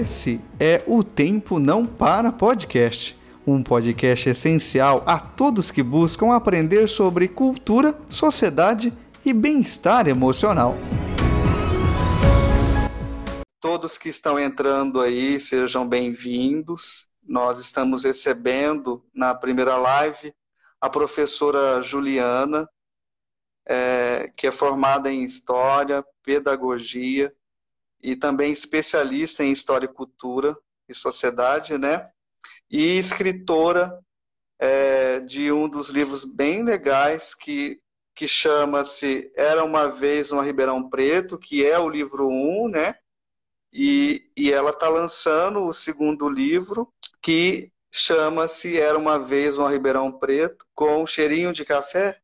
Esse é o Tempo Não Para Podcast, um podcast essencial a todos que buscam aprender sobre cultura, sociedade e bem-estar emocional. Todos que estão entrando aí, sejam bem-vindos. Nós estamos recebendo na primeira live a professora Juliana, é, que é formada em História, Pedagogia e também especialista em História e Cultura e Sociedade, né? E escritora é, de um dos livros bem legais que, que chama-se Era Uma Vez uma Ribeirão Preto, que é o livro 1, né? E, e ela está lançando o segundo livro, que chama-se Era Uma Vez uma Ribeirão Preto, com cheirinho de café.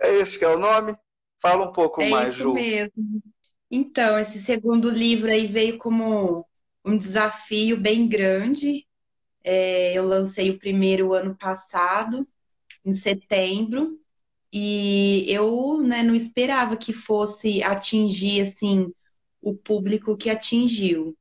É esse que é o nome? Fala um pouco é mais, isso Ju. mesmo. Então, esse segundo livro aí veio como um desafio bem grande. É, eu lancei o primeiro ano passado, em setembro, e eu, né, não esperava que fosse atingir assim o público que atingiu.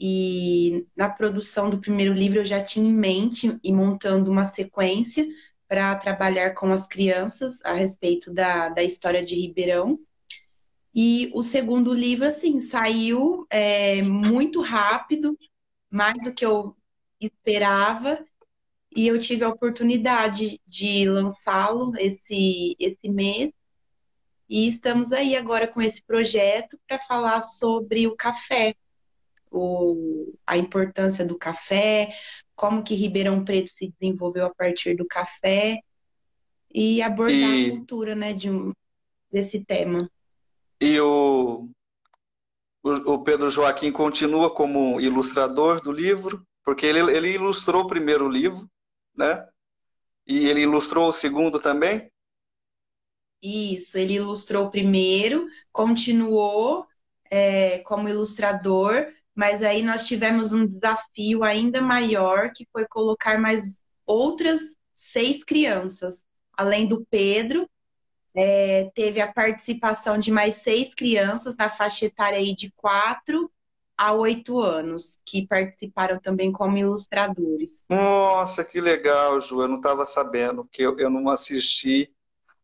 E na produção do primeiro livro eu já tinha em mente e montando uma sequência para trabalhar com as crianças a respeito da, da história de Ribeirão. E o segundo livro, assim, saiu é, muito rápido, mais do que eu esperava, e eu tive a oportunidade de lançá-lo esse, esse mês. E estamos aí agora com esse projeto para falar sobre o café, o, a importância do café, como que Ribeirão Preto se desenvolveu a partir do café e abordar E- a cultura, né, de um, desse tema. E o, o, Pedro Joaquim continua como ilustrador do livro, porque ele, ele ilustrou o primeiro livro, né? E ele ilustrou o segundo também? Isso, ele ilustrou o primeiro, continuou é, como ilustrador, mas aí nós tivemos um desafio ainda maior, que foi colocar mais outras seis crianças. Além do Pedro, é, teve a participação de mais seis crianças na faixa etária aí de 4 a 8 anos, que participaram também como ilustradores. Nossa, que legal, Ju. Eu não estava sabendo, porque eu, eu não assisti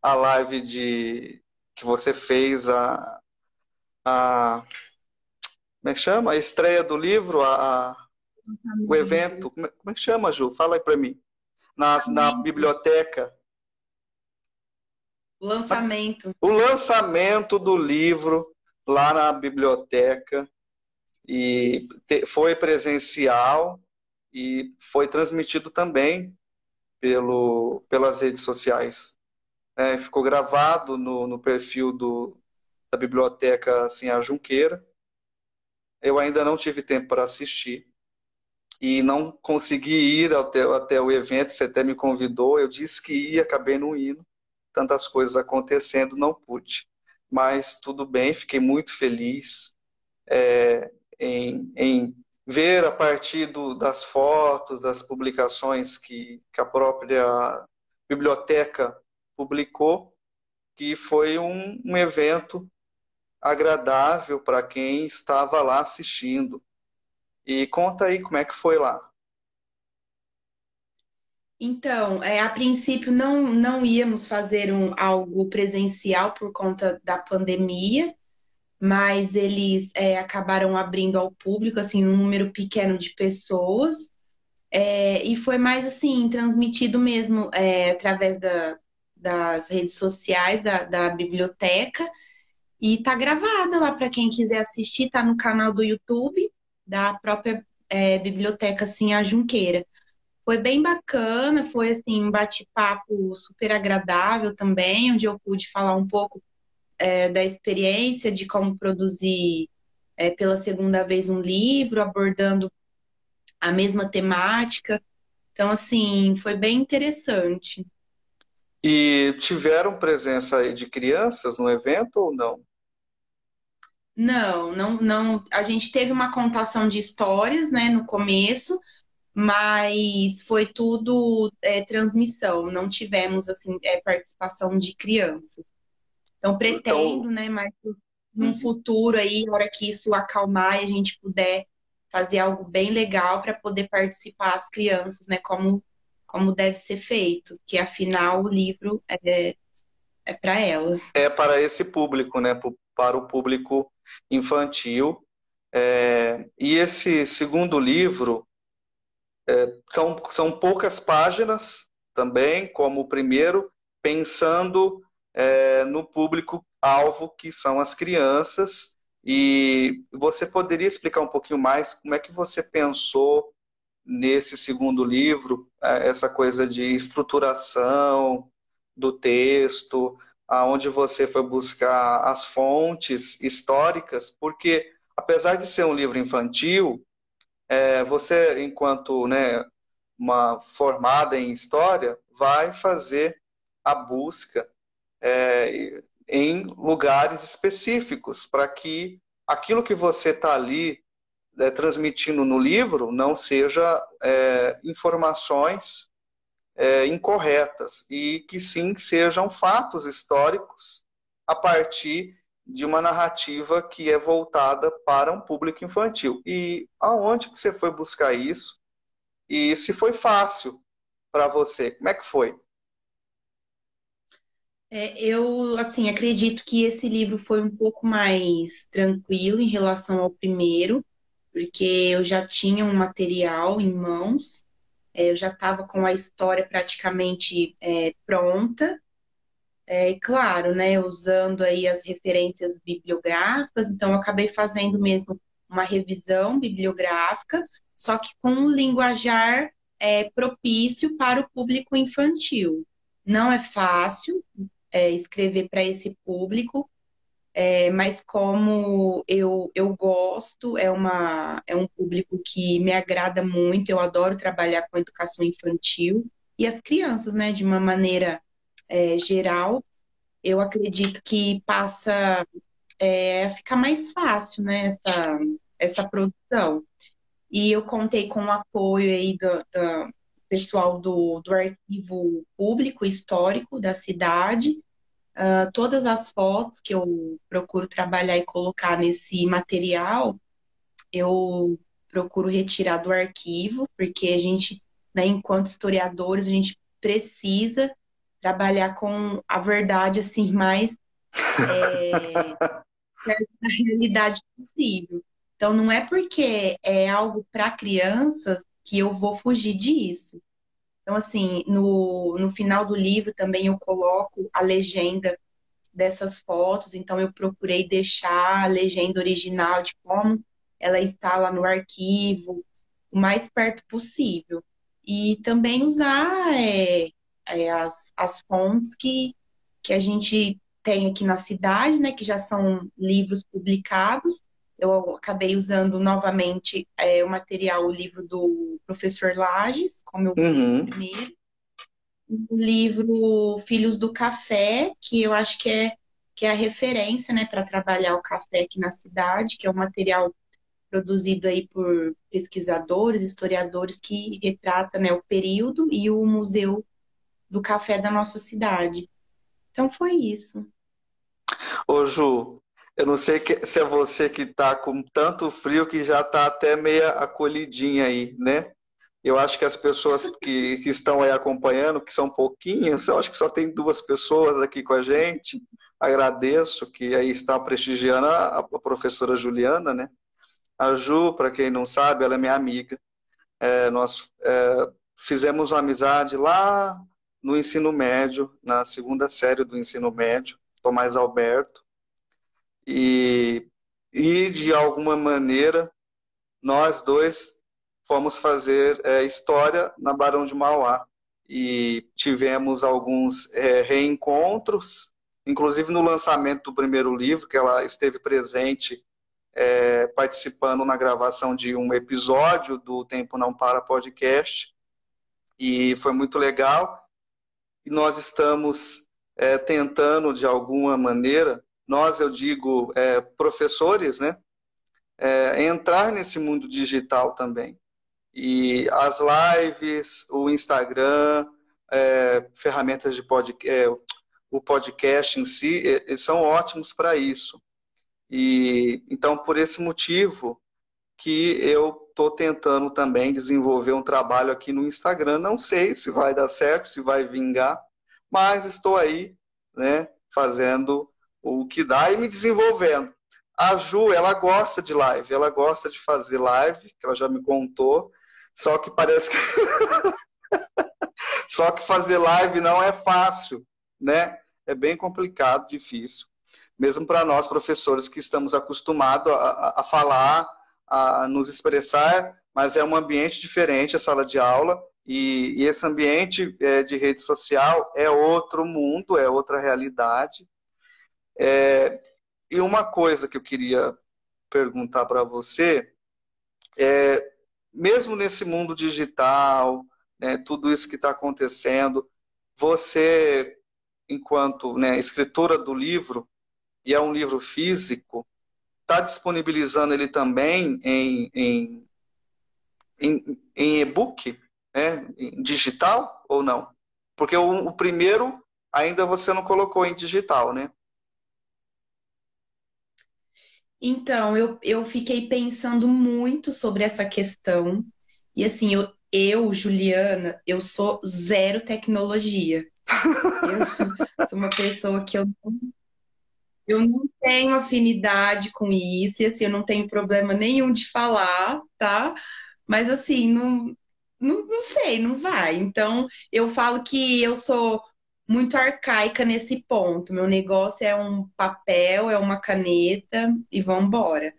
a live de que você fez a, a como é que chama? A estreia do livro, a, a- o evento. Como é, como é que chama, Ju? Fala aí para mim. Na, na biblioteca. Lançamento. o lançamento do livro lá na biblioteca e foi presencial e foi transmitido também pelo, pelas redes sociais. É, ficou gravado no, no perfil do, da biblioteca assim, a Junqueira. Eu ainda não tive tempo para assistir e não consegui ir até, até o evento. Você até me convidou, eu disse que ia, acabei não indo tantas coisas acontecendo, não pude. Mas tudo bem, fiquei muito feliz é, em, em ver a partir do, das fotos, das publicações que, que a própria biblioteca publicou, que foi um, um evento agradável para quem estava lá assistindo. E conta aí como é que foi lá. Então, é, a princípio não, não íamos fazer um, algo presencial por conta da pandemia, mas eles é, acabaram abrindo ao público, assim, um número pequeno de pessoas, é, e foi mais, assim, transmitido mesmo é, através da- das redes sociais da, da biblioteca, e tá gravada lá para quem quiser assistir, tá no canal do YouTube da própria é, biblioteca, assim, a Junqueira. Foi bem bacana, foi assim um bate-papo super agradável também, onde eu pude falar um pouco é, da experiência de como produzir é, pela segunda vez um livro, abordando a mesma temática. Então, assim, foi bem interessante. E tiveram presença aí de crianças no evento ou não? Não, não, não. A gente teve uma contação de histórias, né, no começo, mas foi tudo é, transmissão. Não tivemos assim é, participação de criança. Então pretendo, né, mas num Uhum. futuro aí, na hora que isso acalmar e a gente puder fazer algo bem legal para poder participar as crianças, né? Como, como deve ser feito, que afinal o livro é, é para elas. É para esse público, né? Para o público infantil. É, e esse segundo livro é, são, são poucas páginas também, como o primeiro, pensando é, no público-alvo que são as crianças. E você poderia explicar um pouquinho mais como é que você pensou nesse segundo livro, é, essa coisa de estruturação do texto, aonde você foi buscar as fontes históricas, porque apesar de ser um livro infantil, é, você, enquanto né, uma formada em história, vai fazer a busca é, em lugares específicos para que aquilo que você está ali é, transmitindo no livro não seja é, informações é, incorretas e que sim sejam fatos históricos a partir de uma narrativa que é voltada para um público infantil. E aonde que você foi buscar isso? E se foi fácil para você? Como é que foi? É, eu, assim, acredito que esse livro foi um pouco mais tranquilo em relação ao primeiro, porque eu já tinha um material em mãos, é, eu já estava com a história praticamente é, pronta, é, claro, né, usando aí as referências bibliográficas, então eu acabei fazendo mesmo uma revisão bibliográfica, só que com um linguajar é, propício para o público infantil. Não é fácil é, escrever para esse público, é, mas como eu, eu gosto, é, uma, é um público que me agrada muito, eu adoro trabalhar com educação infantil e as crianças, né, de uma maneira é, geral, eu acredito que passa é, a ficar mais fácil, né, essa, essa produção. E eu contei com o apoio aí do, do pessoal do, do arquivo público histórico da cidade. Uh, todas as fotos que eu procuro trabalhar e colocar nesse material, eu procuro retirar do arquivo, porque a gente, né, enquanto historiadores, a gente precisa trabalhar com a verdade assim mais é, da realidade possível. Então não é porque é algo para crianças que eu vou fugir disso. Então assim, no, no final do livro também eu coloco a legenda dessas fotos, então eu procurei deixar a legenda original de como ela está lá no arquivo, o mais perto possível. E também usar é, é, as, as fontes que, que a gente tem aqui na cidade, né, que já são livros publicados. Eu acabei usando novamente é, o material, o livro do professor Lages, como eu uhum. primeiro. O livro Filhos do Café, que eu acho que é, que é a referência né, para trabalhar o café aqui na cidade, que é um material produzido aí por pesquisadores, historiadores que retrata né, o período e o museu do café da nossa cidade. Então foi isso. Ô Ju, eu não sei se é você que está com tanto frio que já está até meia acolhidinha aí, né? Eu acho que as pessoas que, que, estão aí acompanhando, que são pouquinhas, eu acho que só tem duas pessoas aqui com a gente. Agradeço que aí está prestigiando a, a professora Juliana, né? A Ju, para quem não sabe, ela é minha amiga. É, nós é, fizemos uma amizade lá no ensino médio, na segunda série do ensino médio, Tomás Alberto. E, e de alguma maneira, nós dois fomos fazer é, história na Barão de Mauá. E tivemos alguns é, reencontros, inclusive no lançamento do primeiro livro, que ela esteve presente é, participando na gravação de um episódio do Tempo Não Para podcast. E foi muito legal e nós estamos é, tentando, de alguma maneira, nós, eu digo, é, professores, né, é, entrar nesse mundo digital também. E as lives, o Instagram, é, ferramentas de podcast, é, o podcast em si, são ótimos para isso. E então, por esse motivo que eu estou tentando também desenvolver um trabalho aqui no Instagram. Não sei se vai dar certo, se vai vingar, mas estou aí, né, fazendo o que dá e me desenvolvendo. A Ju, ela gosta de live, ela gosta de fazer live, que ela já me contou, só que parece que só que fazer live não é fácil, né? É bem complicado, difícil. Mesmo para nós professores que estamos acostumados a, a falar, a nos expressar, mas é um ambiente diferente a sala de aula e, e esse ambiente é, de rede social é outro mundo, é outra realidade. É, e uma coisa que eu queria perguntar para você é, mesmo nesse mundo digital, né, tudo isso que está acontecendo, você, enquanto né, escritora do livro, e é um livro físico, está disponibilizando ele também em, em, em, em e-book, né, em digital ou não? Porque o, o primeiro ainda você não colocou em digital, né? Então, eu, eu fiquei pensando muito sobre essa questão. E assim, eu, eu, Juliana, eu sou zero tecnologia. Eu sou uma pessoa que eu não, eu não tenho afinidade com isso, e assim, eu não tenho problema nenhum de falar, tá? Mas assim, não, não, não sei, não vai. Então, eu falo que eu sou muito arcaica nesse ponto. Meu negócio é um papel, é uma caneta e vamos embora.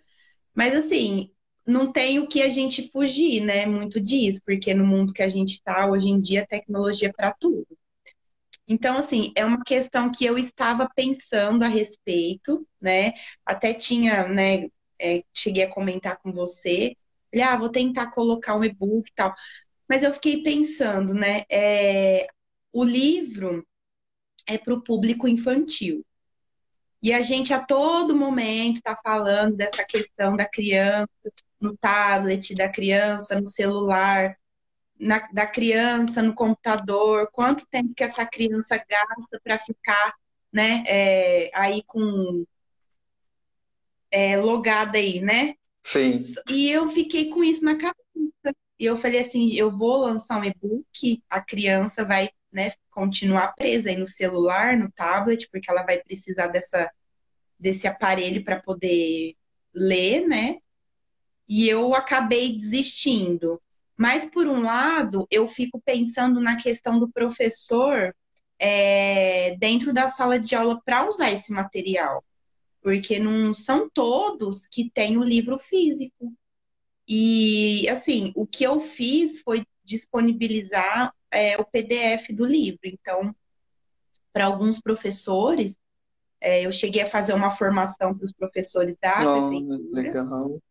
Mas assim, não tem o que a gente fugir, né? Muito disso, porque no mundo que a gente está hoje em dia, tecnologia é para tudo. Então, assim, é uma questão que eu estava pensando a respeito, né? Até tinha, né? É, cheguei a comentar com você. Falei, ah, vou tentar colocar um e-book e tal. Mas eu fiquei pensando, né? É, o livro, é para o público infantil. E a gente a todo momento está falando dessa questão da criança no tablet, da criança no celular, na, da criança no computador, quanto tempo que essa criança gasta para ficar né, é, aí com é, logada aí, né? Sim. E eu fiquei com isso na cabeça. E eu falei assim, eu vou lançar um e-book, a criança vai né, continuar presa aí no celular, no tablet, porque ela vai precisar dessa, desse aparelho para poder ler, né? E eu acabei desistindo. Mas, por um lado, eu fico pensando na questão do professor é, dentro da sala de aula para usar esse material. Porque não são todos que têm o livro físico. E, assim, o que eu fiz foi disponibilizar é, o PDF do livro. Então, para alguns professores, é, eu cheguei a fazer uma formação para os professores da oh, prefeitura. Legal.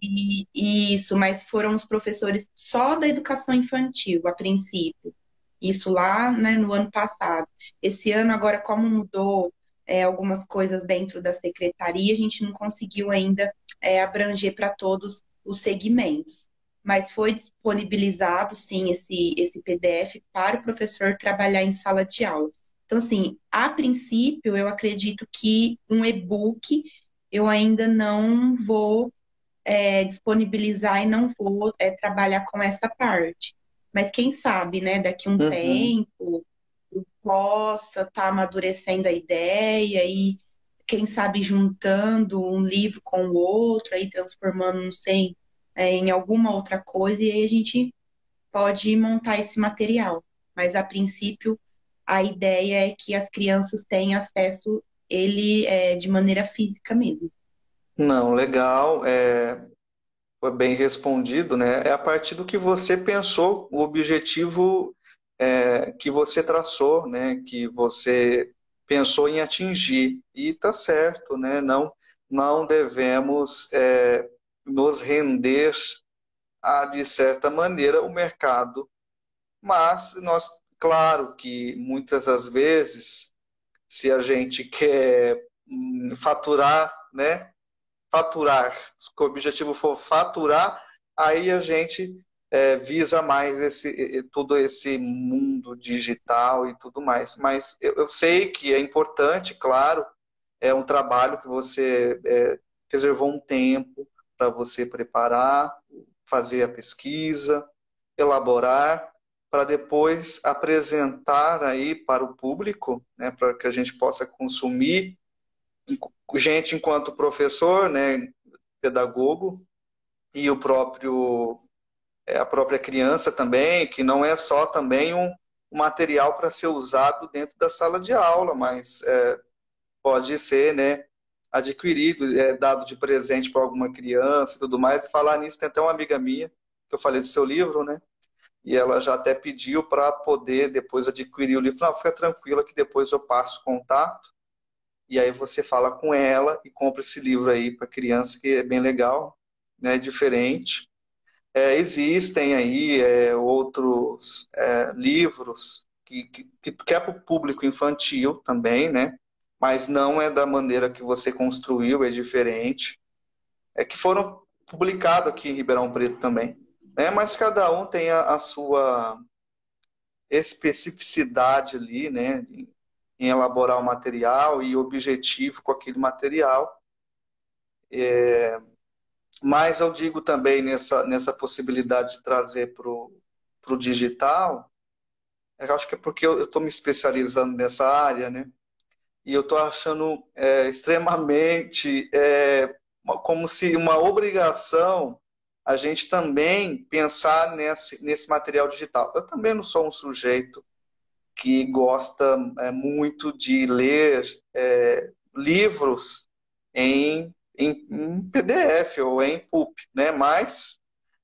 E, isso, mas foram os professores só da educação infantil, a princípio. Isso lá né, no ano passado. Esse ano, agora, como mudou é, algumas coisas dentro da secretaria, a gente não conseguiu ainda é, abranger para todos os segmentos mas foi disponibilizado sim esse, esse PDF para o professor trabalhar em sala de aula. Então, assim, a princípio, eu acredito que um e-book eu ainda não vou é, disponibilizar e não vou é, trabalhar com essa parte. Mas quem sabe, né, daqui um uhum. tempo, eu possa estar tá amadurecendo a ideia e, quem sabe, juntando um livro com o outro, aí transformando, não sei, é, em alguma outra coisa e aí a gente pode montar esse material. Mas a princípio a ideia é que as crianças tenham acesso ele é, de maneira física mesmo. Não, legal. É, foi bem respondido, né? É a partir do que você pensou, o objetivo é, que você traçou, né? Que você pensou em atingir. E está certo, né? Não, não devemos é, nos render a, de certa maneira, o mercado. Mas nós, claro que muitas das vezes, se a gente quer hum, faturar, né? Faturar, se o objetivo for faturar, aí a gente é, visa mais esse, todo esse mundo digital e tudo mais. Mas eu, eu, sei que é importante, claro, é um trabalho que você é, reservou um tempo, para você preparar, fazer a pesquisa, elaborar, para depois apresentar aí para o público, né, para que a gente possa consumir, gente enquanto professor, né, pedagogo, e o próprio é, a própria criança também, que não é só também um, material para ser usado dentro da sala de aula, mas é, pode ser, né, adquirido, é, dado de presente para alguma criança e tudo mais. Falar nisso, tem até uma amiga minha, que eu falei do seu livro, né? E ela já até pediu para poder depois adquirir o livro. Não, fica tranquila que depois eu passo contato. E aí você fala com ela e compra esse livro aí para criança, que é bem legal, né? Diferente. É, existem aí é, outros é, livros que, que, que é para o público infantil também, né? Mas não é da maneira que você construiu, é diferente. É que foram publicados aqui em Ribeirão Preto também. Né? Mas cada um tem a, a sua especificidade ali, né? Em elaborar o material e objetivo com aquele material. É, mas eu digo também nessa, nessa possibilidade de trazer para o digital, eu acho que é porque eu estou me especializando nessa área, né? E eu estou achando é, extremamente é, como se uma obrigação a gente também pensar nesse, nesse material digital. Eu também não sou um sujeito que gosta é, muito de ler é, livros em em, em PDF ou em PUP, né? Mas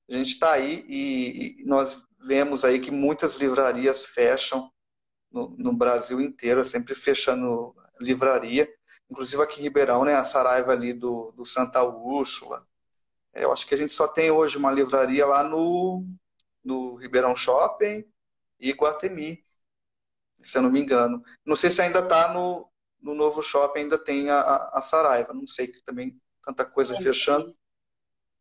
a gente está aí e, e, nós vemos aí que muitas livrarias fecham no, no, Brasil inteiro, sempre fechando livraria. Inclusive aqui em Ribeirão, né? A Saraiva ali do, do Santa Úrsula. É, eu acho que a gente só tem hoje uma livraria lá no, no Ribeirão Shopping e Guatemi, se eu não me engano. Não sei se ainda está no, no novo shopping, ainda tem a, a Saraiva. Não sei que também tanta coisa tem, fechando. Sim.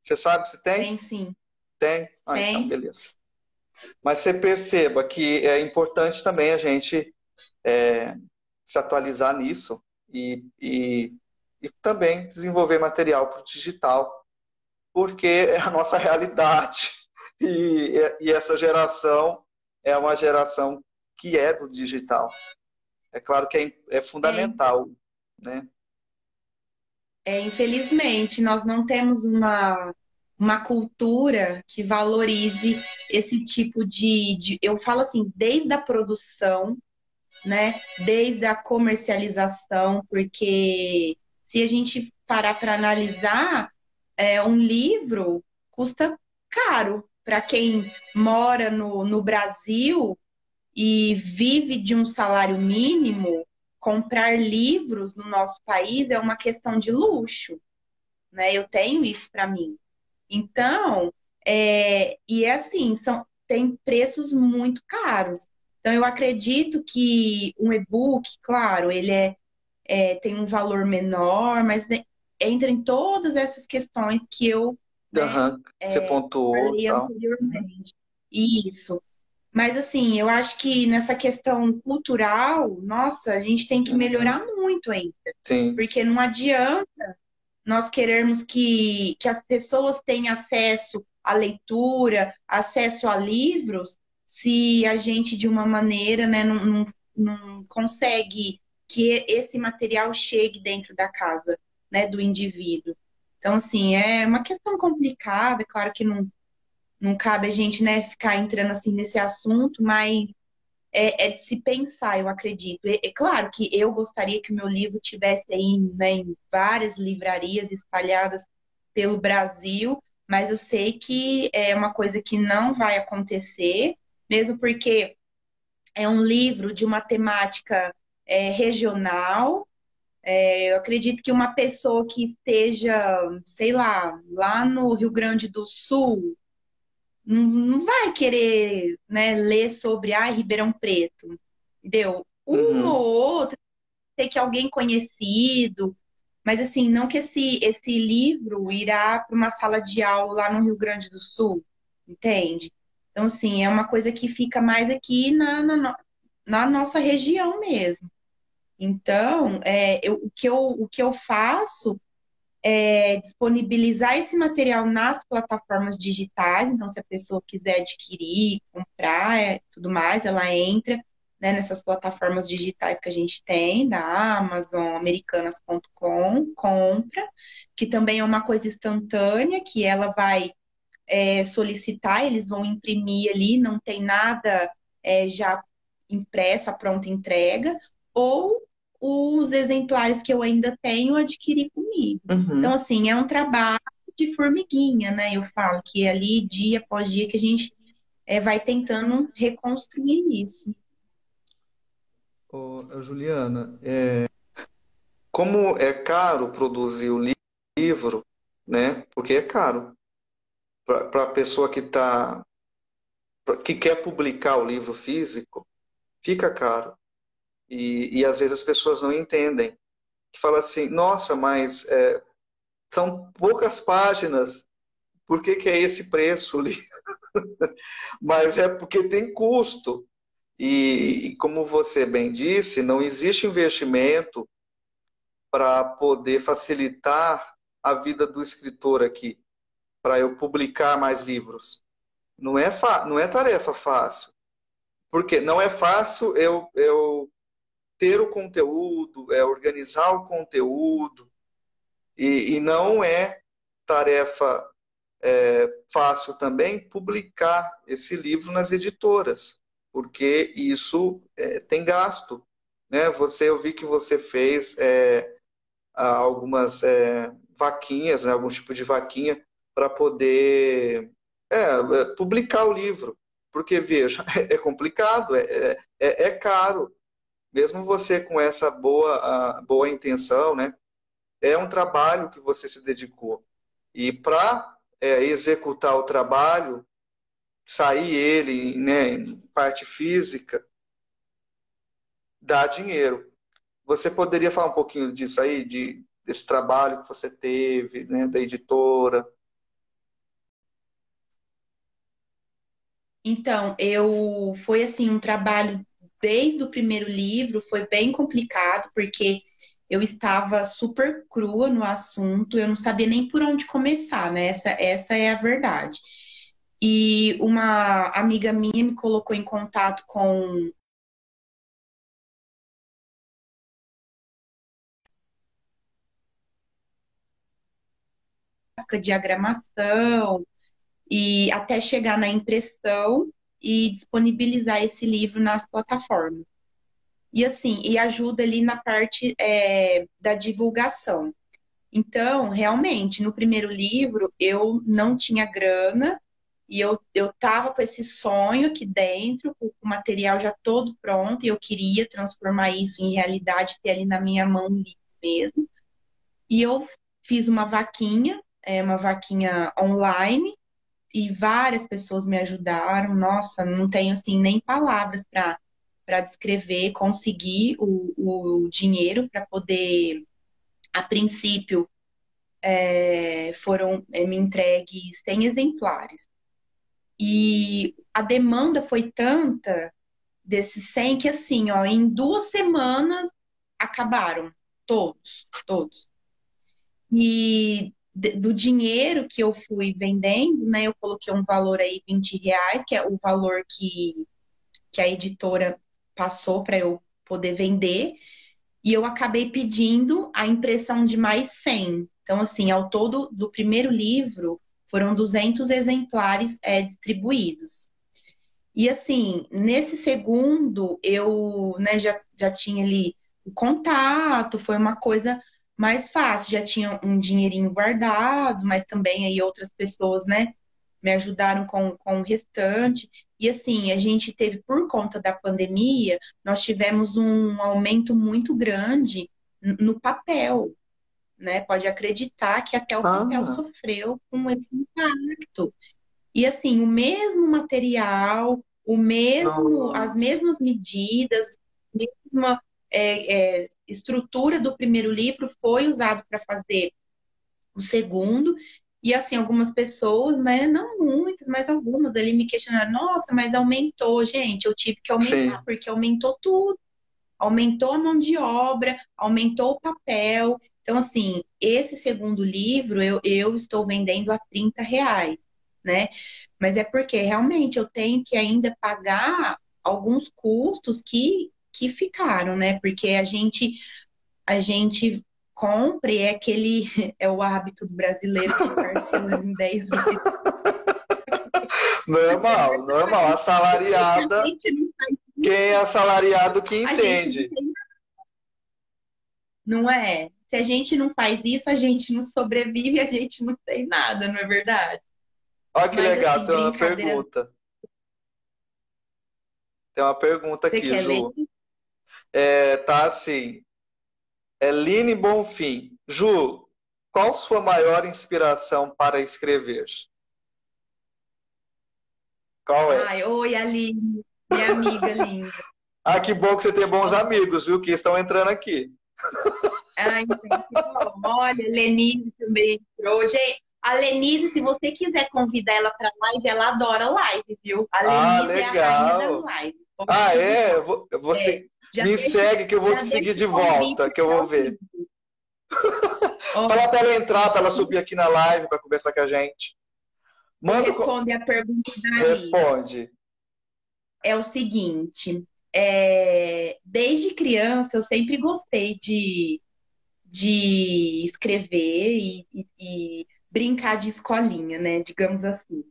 Você sabe se tem? Tem sim. Tem? Ah, tem. então beleza. Mas você perceba que é importante também a gente é, se atualizar nisso e, e, e também desenvolver material para o digital, porque é a nossa realidade. E, e essa geração é uma geração que é do digital. É claro que é, é fundamental, é. né? é, infelizmente, nós não temos uma, uma cultura que valorize esse tipo de, de, Eu falo assim, desde a produção, né? Desde a comercialização, porque se a gente parar para analisar, é, um livro custa caro para quem mora no, no Brasil e vive de um salário mínimo comprar livros no nosso país é uma questão de luxo, né? Eu tenho isso para mim. Então, é, e é assim, são, tem preços muito caros. Então, eu acredito que um e-book, claro, ele é, é, tem um valor menor, mas entra em todas essas questões que eu né, uhum, você é, pontuou. Anteriormente. Isso. Mas assim, eu acho que nessa questão cultural, nossa, a gente tem que uhum. melhorar muito ainda. Sim. Porque não adianta nós querermos que, que as pessoas tenham acesso à leitura, acesso a livros, se a gente, de uma maneira, né, não, não, não consegue que esse material chegue dentro da casa né, do indivíduo. Então, assim, é uma questão complicada, claro que não, não cabe a gente né, ficar entrando assim nesse assunto, mas é, é de se pensar, eu acredito. É, é, claro que eu gostaria que o meu livro tivesse aí né, em várias livrarias espalhadas pelo Brasil, mas eu sei que é uma coisa que não vai acontecer, mesmo porque é um livro de uma temática é, regional. É, eu acredito que uma pessoa que esteja, sei lá, lá no Rio Grande do Sul, não vai querer né, ler sobre ah, Ribeirão Preto, entendeu? Um uhum. ou outro, sei que alguém conhecido, mas assim, não que esse, esse livro irá para uma sala de aula lá no Rio Grande do Sul, entende? Então, assim, é uma coisa que fica mais aqui na, na, na nossa região mesmo. Então, é, eu, o, que eu, o que eu faço é, disponibilizar esse material nas plataformas digitais. Então, se a pessoa quiser adquirir, comprar, é, tudo mais, ela entra né, nessas plataformas digitais que a gente tem, da Amazon, americanas.com, compra, que também é uma coisa instantânea, que ela vai é, solicitar, eles vão imprimir ali, não tem nada é, já impresso, a pronta entrega, ou os exemplares que eu ainda tenho adquiri comigo. Uhum. Então, assim, é um trabalho de formiguinha, né? Eu falo que é ali, dia após dia, que a gente é, vai tentando reconstruir isso. Ô, Juliana, é, como é caro produzir o livro, né? Porque é caro para a pessoa que tá que quer publicar o livro físico, fica caro. E, e às vezes as pessoas não entendem. Que fala assim, nossa, mas é, são poucas páginas, por que, que é esse preço ali? mas é porque tem custo. E, e, como você bem disse, não existe investimento para poder facilitar a vida do escritor aqui, para eu publicar mais livros. Não é, não é tarefa fácil. Porque não é fácil eu, eu ter o conteúdo, é organizar o conteúdo, e, e não é tarefa é, fácil também publicar esse livro nas editoras, porque isso é, tem gasto. Né? Você, eu vi que você fez é, algumas é, vaquinhas, né? algum tipo de vaquinha, para poder é, publicar o livro. Porque, veja, é complicado, é, é, é caro mesmo você com essa boa, boa intenção, né? É um trabalho que você se dedicou. E para é, executar o trabalho, sair ele, né, em parte física, dá dinheiro. Você poderia falar um pouquinho disso aí, de, desse trabalho que você teve, né, da editora? Então, eu foi assim um trabalho desde o primeiro livro foi bem complicado, porque eu estava super crua no assunto, eu não sabia nem por onde começar, né? Essa, essa é a verdade. E uma amiga minha me colocou em contato com diagramação e até chegar na impressão e disponibilizar esse livro nas plataformas. E assim, e ajuda ali na parte é, da divulgação. Então, realmente, no primeiro livro, eu não tinha grana e eu, eu tava com esse sonho aqui dentro, com o material já todo pronto, e eu queria transformar isso em realidade, ter ali na minha mão mesmo. E eu fiz uma vaquinha, é, uma vaquinha online, e várias pessoas me ajudaram. Nossa, não tenho assim nem palavras para para descrever, conseguir o, o dinheiro para poder, a princípio, é, foram é, me entregues 100 exemplares. E a demanda foi tanta desses 100 que, assim, ó, em duas semanas acabaram todos, todos. E do dinheiro que eu fui vendendo, né? Eu coloquei um valor aí 20 reais, que é o valor que, que a editora passou para eu poder vender. E eu acabei pedindo a impressão de mais 100. Então, assim, ao todo do primeiro livro, foram 200 exemplares é, distribuídos. E, assim, nesse segundo, eu né, já, já tinha ali o contato, foi uma coisa mais fácil, já tinha um dinheirinho guardado, mas também aí outras pessoas, né, me ajudaram com, com o restante. E assim, a gente teve, por conta da pandemia, nós tivemos um aumento muito grande no papel, né? Pode acreditar que até o papel ah. sofreu com esse impacto. E assim, o mesmo material, o mesmo, Nossa. as mesmas medidas, mesma é, é, estrutura do primeiro livro foi usado para fazer o segundo. E assim, algumas pessoas, né, não muitas, mas algumas ali me questionaram, nossa, mas aumentou, gente, eu tive que aumentar, Sim. porque aumentou tudo. Aumentou a mão de obra, aumentou o papel. Então, assim, esse segundo livro eu, eu estou vendendo a 30 reais, né? Mas é porque realmente eu tenho que ainda pagar alguns custos que, que ficaram, né? Porque a gente, a gente compra e é aquele, é o hábito brasileiro que parcela em 10 vezes. Normal, normal. Assalariada. Quem é assalariado que entende. Não é? Se a gente não faz isso, a gente não sobrevive, a gente não tem nada, não é verdade? Olha que Mas, legal, assim, tem uma pergunta. Tem uma pergunta Você aqui, Ju. É, tá assim. É Line Bonfim. Ju, qual sua maior inspiração para escrever? Qual é? Ai, oi, Aline, minha amiga linda. ah, que bom que você tem bons amigos, viu, que estão entrando aqui. Ah, então, Olha, Lenise também entrou. Gente, a Lenise, se você quiser convidar ela para live, ela adora live, viu? A ah, Lenise ah, é a rainha das lives. Ah, é? Você é, me segue que eu vou te seguir de volta, que eu vou ver. Fala para ela entrar, para ela subir aqui na live para conversar com a gente. Manda Responde a pergunta da Responde. É o seguinte, é, desde criança eu sempre gostei de, de escrever e, e, e brincar de escolinha, né? Digamos assim.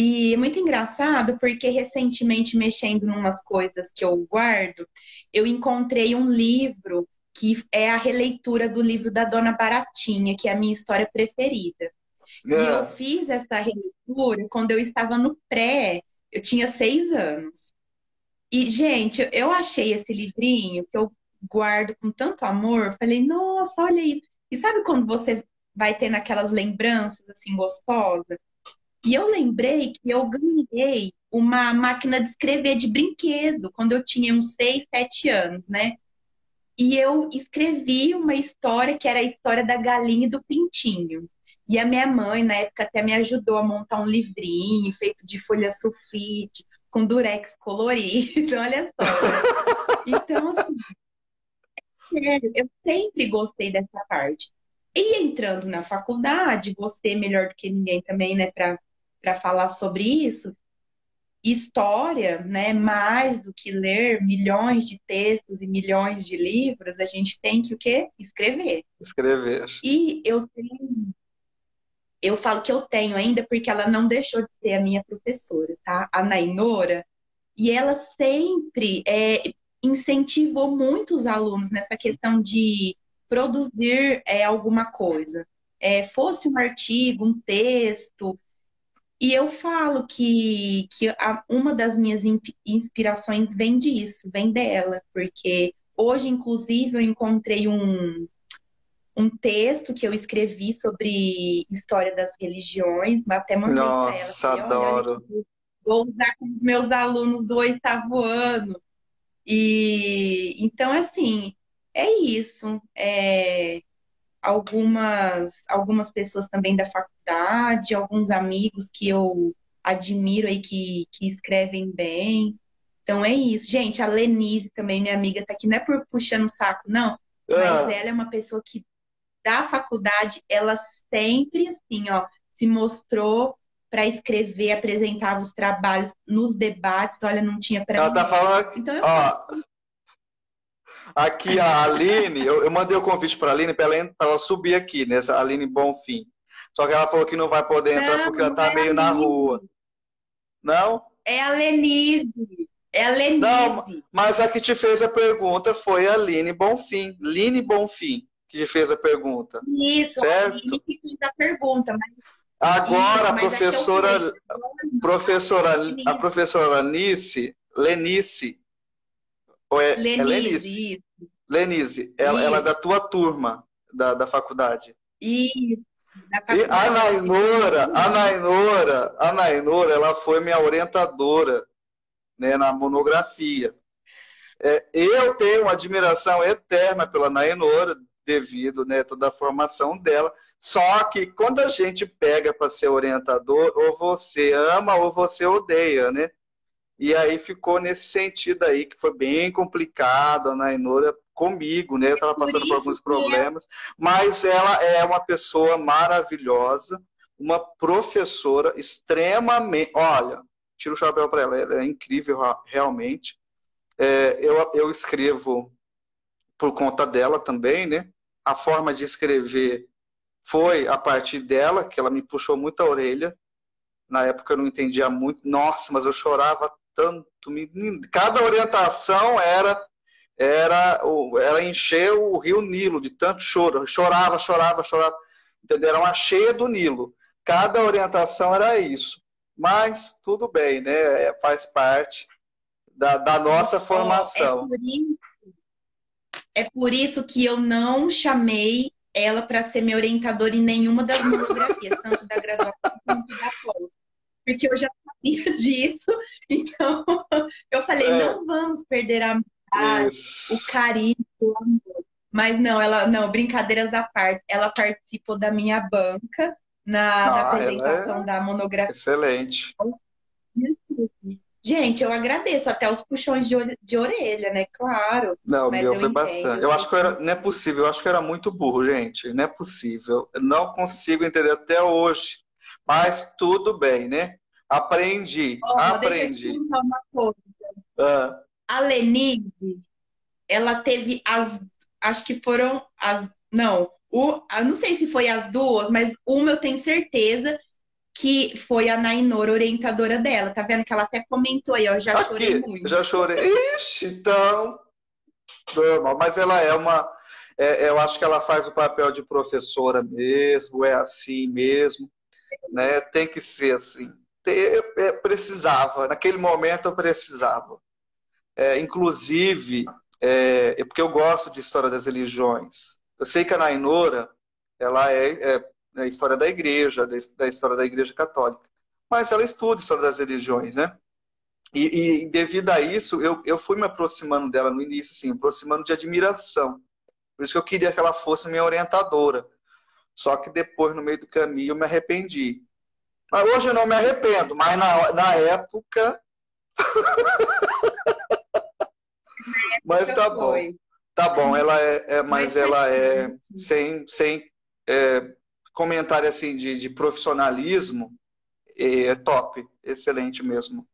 E é muito engraçado porque recentemente, mexendo em umas coisas que eu guardo, eu encontrei um livro que é a releitura do livro da Dona Baratinha, que é a minha história preferida. É. E eu fiz essa releitura quando eu estava no pré, eu tinha seis anos. E, gente, eu achei esse livrinho que eu guardo com tanto amor. Falei, nossa, olha isso. E sabe quando você vai tendo aquelas lembranças assim gostosas? E eu lembrei que eu ganhei uma máquina de escrever de brinquedo quando eu tinha uns 6, 7 anos, né? E eu escrevi uma história que era a história da galinha e do pintinho. E a minha mãe, na época, até me ajudou a montar um livrinho feito de folha sulfite, com durex colorido, olha só. Então, assim, é eu sempre gostei dessa parte. E entrando na faculdade, você melhor do que ninguém também, né, para falar sobre isso, história, né, mais do que ler milhões de textos e milhões de livros, a gente tem que o quê? Escrever. Escrever. E eu tenho eu falo que eu tenho ainda porque ela não deixou de ser a minha professora, tá? A Nainora. E ela sempre é, incentivou muitos alunos nessa questão de produzir é, alguma coisa. É, fosse um artigo, um texto. E eu falo que, que a, uma das minhas inspirações vem disso, vem dela, porque hoje, inclusive, eu encontrei um, um texto que eu escrevi sobre história das religiões, até mandei para ela. Nossa, adoro. Vou usar com os meus alunos do oitavo ano. E então, assim, é isso. É, algumas, algumas pessoas também da faculdade, alguns amigos que eu admiro aí que, que escrevem bem. Então é isso. Gente, a Lenise também, minha amiga, tá aqui, não é por puxando o saco, não. Mas ah. ela é uma pessoa que da faculdade, ela sempre, assim, ó, se mostrou para escrever, apresentava os trabalhos nos debates. Olha, não tinha para Ela tá falando então, eu... ó, Aqui a Aline, eu, eu mandei o convite para a Aline para ela, ela, subir aqui, né, Aline Bonfim. Só que ela falou que não vai poder entrar não, porque ela tá é meio na rua. Não? É a Lenise. É a Lenise. Não, mas a que te fez a pergunta foi a Aline Bonfim. Line Bonfim que fez a pergunta. Isso, certo? ele que fez a pergunta, mas... Agora Isso, a professora, é professora, a professora Lenice, Lenice, ou é, Lenise, é Lenice? Lenise, ela, ela, é da tua turma da, da faculdade. Isso. E a Nainora, a Nainora, a Nainora, ela foi minha orientadora né, na monografia. É, eu tenho uma admiração eterna pela Nainora, devido, né, toda a formação dela. Só que quando a gente pega para ser orientador, ou você ama ou você odeia, né? E aí ficou nesse sentido aí, que foi bem complicado. A Nainora comigo, né? Eu estava passando por alguns problemas, mas ela é uma pessoa maravilhosa, uma professora extremamente. Olha, tiro o chapéu para ela, ela é incrível realmente. É, eu, eu escrevo por conta dela também, né? A forma de escrever foi a partir dela, que ela me puxou muito a orelha. Na época eu não entendia muito. Nossa, mas eu chorava tanto. Cada orientação era era era encher o rio Nilo de tanto choro. Chorava, chorava, chorava. Entendeu? Era uma cheia do Nilo. Cada orientação era isso. Mas tudo bem, né? É, faz parte da, da nossa formação. É por, isso, é por isso que eu não chamei ela para ser minha orientadora em nenhuma das monografias, tanto da graduação quanto da pós. Porque eu já sabia disso, então eu falei, é. não vamos perder a amizade, o carinho, o amor. Mas não, ela não, brincadeiras à parte, ela participou da minha banca na, ah, na apresentação é da monografia. Excelente. Gente, eu agradeço até os puxões de, de orelha, né? Claro. Não, meu foi entendo, bastante. Eu acho que eu era, não é possível, eu acho que eu era muito burro, gente. Não é possível. Eu não consigo entender até hoje. Mas tudo bem, né? Aprendi, oh, aprendi. Deixa eu te contar uma coisa. Ah. A Lenise, ela teve as. Acho que foram as. Não, o, não sei se foi as duas, mas uma eu tenho certeza que foi a Nainor, orientadora dela. Tá vendo que ela até comentou aí, ó, já Aqui, chorei muito. Já chorei. Ixi, então. Normal, mas ela é uma. É, eu acho que ela faz o papel de professora mesmo, é assim mesmo, né? Tem que ser assim. Eu, eu precisava, naquele momento eu precisava. É, inclusive, é, é, porque eu gosto de história das religiões. Eu sei que a Nainora, ela é, é a história da igreja, da história da igreja católica. Mas ela estuda a história das religiões, né? E, e, devido a isso, eu, eu fui me aproximando dela no início, assim, aproximando de admiração. Por isso que eu queria que ela fosse minha orientadora. Só que depois, no meio do caminho, eu me arrependi. Mas hoje eu não me arrependo, mas na, na época. mas tá bom. Tá bom, ela é, é mas, ela é sem, sem é, comentário assim de, de profissionalismo, é top, excelente mesmo.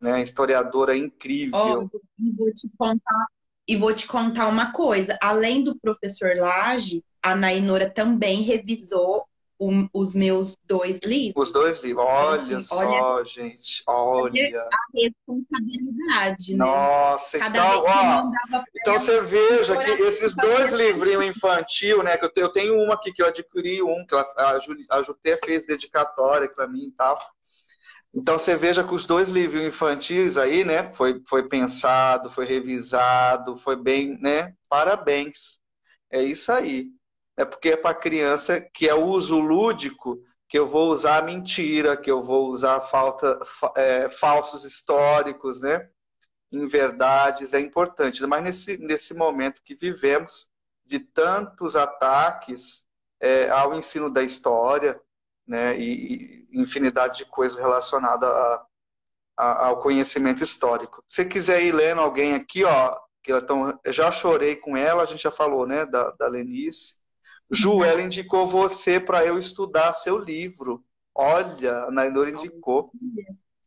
Né? Historiadora incrível. Oh, e vou te contar e vou te contar uma coisa. Além do professor Lage, a Nainora também revisou um, os meus dois livros. Os dois livros. Olha assim, só, olha, gente. Olha. A responsabilidade, né? Nossa, Cada então, ó, então você veja que esses dois livrinhos infantil, né? Que eu tenho uma aqui que eu adquiri, um que a, a Juté fez dedicatória para mim e tal. Então você veja que os dois livros infantis aí, né? Foi, foi pensado, foi revisado, foi bem, né? Parabéns. É isso aí é porque é para criança que é uso lúdico que eu vou usar mentira, que eu vou usar falta, é, falsos históricos, né? Em verdades é importante, mas nesse, nesse momento que vivemos de tantos ataques é, ao ensino da história, né? E, e infinidade de coisas relacionadas a, a, ao conhecimento histórico. Se quiser ir lendo alguém aqui, ó, que eu já chorei com ela, a gente já falou, né? Da, da Lenice. Ju, ela indicou você para eu estudar seu livro. Olha, a Nainor indicou.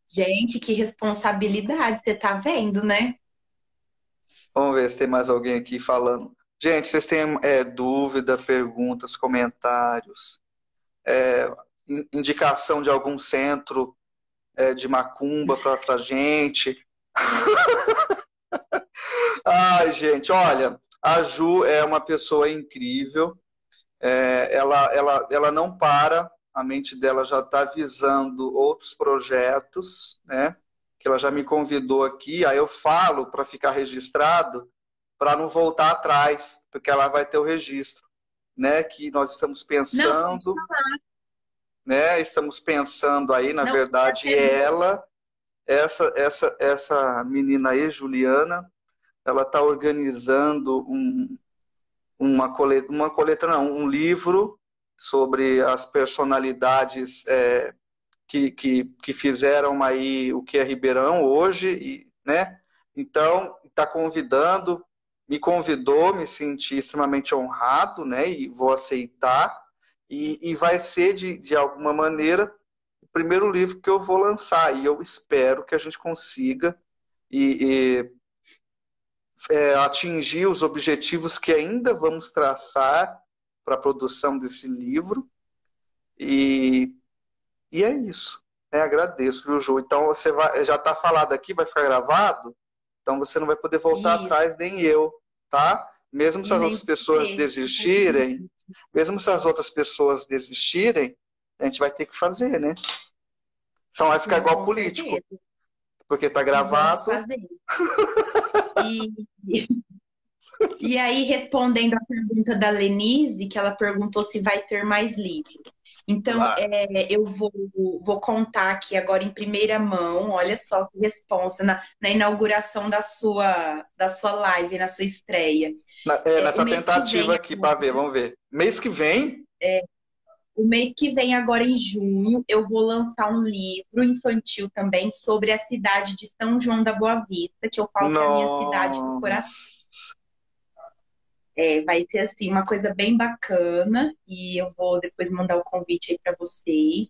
Gente, que responsabilidade, você tá vendo, né? Vamos ver se tem mais alguém aqui falando. Gente, vocês têm é, dúvida, perguntas, comentários, é, indicação de algum centro é, de macumba para a gente? Ai, gente, olha, a Ju é uma pessoa incrível é, ela, ela, ela não para, a mente dela já está visando outros projetos, né? Que ela já me convidou aqui, aí eu falo para ficar registrado, para não voltar atrás, porque ela vai ter o registro, né? Que nós estamos pensando, não, né? Estamos pensando aí, na não, verdade, ela, essa, essa, essa menina aí, Juliana, ela está organizando um, uma coleta, uma coleta não, um livro sobre as personalidades é, que, que, que fizeram aí o que é Ribeirão hoje, e, né? Então, está convidando me convidou, me senti extremamente honrado, né? E vou aceitar. E, e vai ser, de, de alguma maneira, o primeiro livro que eu vou lançar. E eu espero que a gente consiga e, e é, atingir os objetivos que ainda vamos traçar para a produção desse livro. E, e é isso. É, agradeço, viu, Ju? Então você vai, já está falado aqui, vai ficar gravado. Então você não vai poder voltar isso. atrás, nem eu, tá? Mesmo se as outras pessoas desistirem, mesmo se as outras pessoas desistirem, a gente vai ter que fazer, né? Só vai ficar igual político. Certeza. Porque tá gravado. E, e aí, respondendo a pergunta da Lenise, que ela perguntou se vai ter mais livro. Então, é, eu vou, vou contar aqui agora em primeira mão, olha só que resposta, na, na inauguração da sua, da sua live, na sua estreia. Na, é, nessa tentativa vem, aqui, para ver, vamos ver. Mês que vem? É, o mês que vem, agora em junho, eu vou lançar um livro infantil também sobre a cidade de São João da Boa Vista, que eu falo Nossa. que é a minha cidade do coração. É, vai ser assim uma coisa bem bacana e eu vou depois mandar o convite aí para vocês.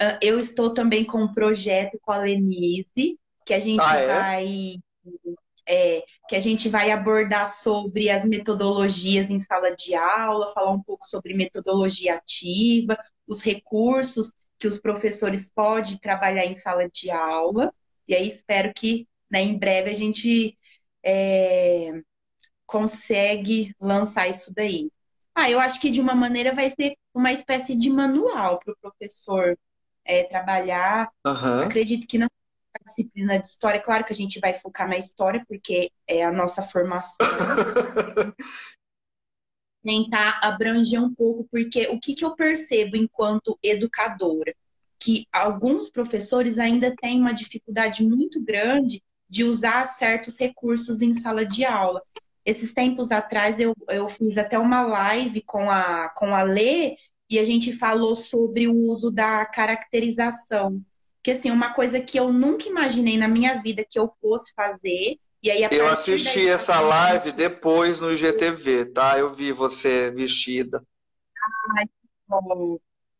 Uh, eu estou também com um projeto com a Lenise que a gente ah, é? vai é, que a gente vai abordar sobre as metodologias em sala de aula, falar um pouco sobre metodologia ativa, os recursos que os professores podem trabalhar em sala de aula. E aí espero que né, em breve a gente é, consegue lançar isso daí? Ah, eu acho que de uma maneira vai ser uma espécie de manual para o professor é, trabalhar. Uhum. Acredito que não disciplina de história, claro que a gente vai focar na história, porque é a nossa formação. Tentar abranger um pouco, porque o que, que eu percebo enquanto educadora? Que alguns professores ainda têm uma dificuldade muito grande de usar certos recursos em sala de aula. Esses tempos atrás eu, eu fiz até uma live com a, com a Lê e a gente falou sobre o uso da caracterização. Que assim, uma coisa que eu nunca imaginei na minha vida que eu fosse fazer. E aí, eu assisti essa live depois no IGTV, tá? Eu vi você vestida. Ai, bom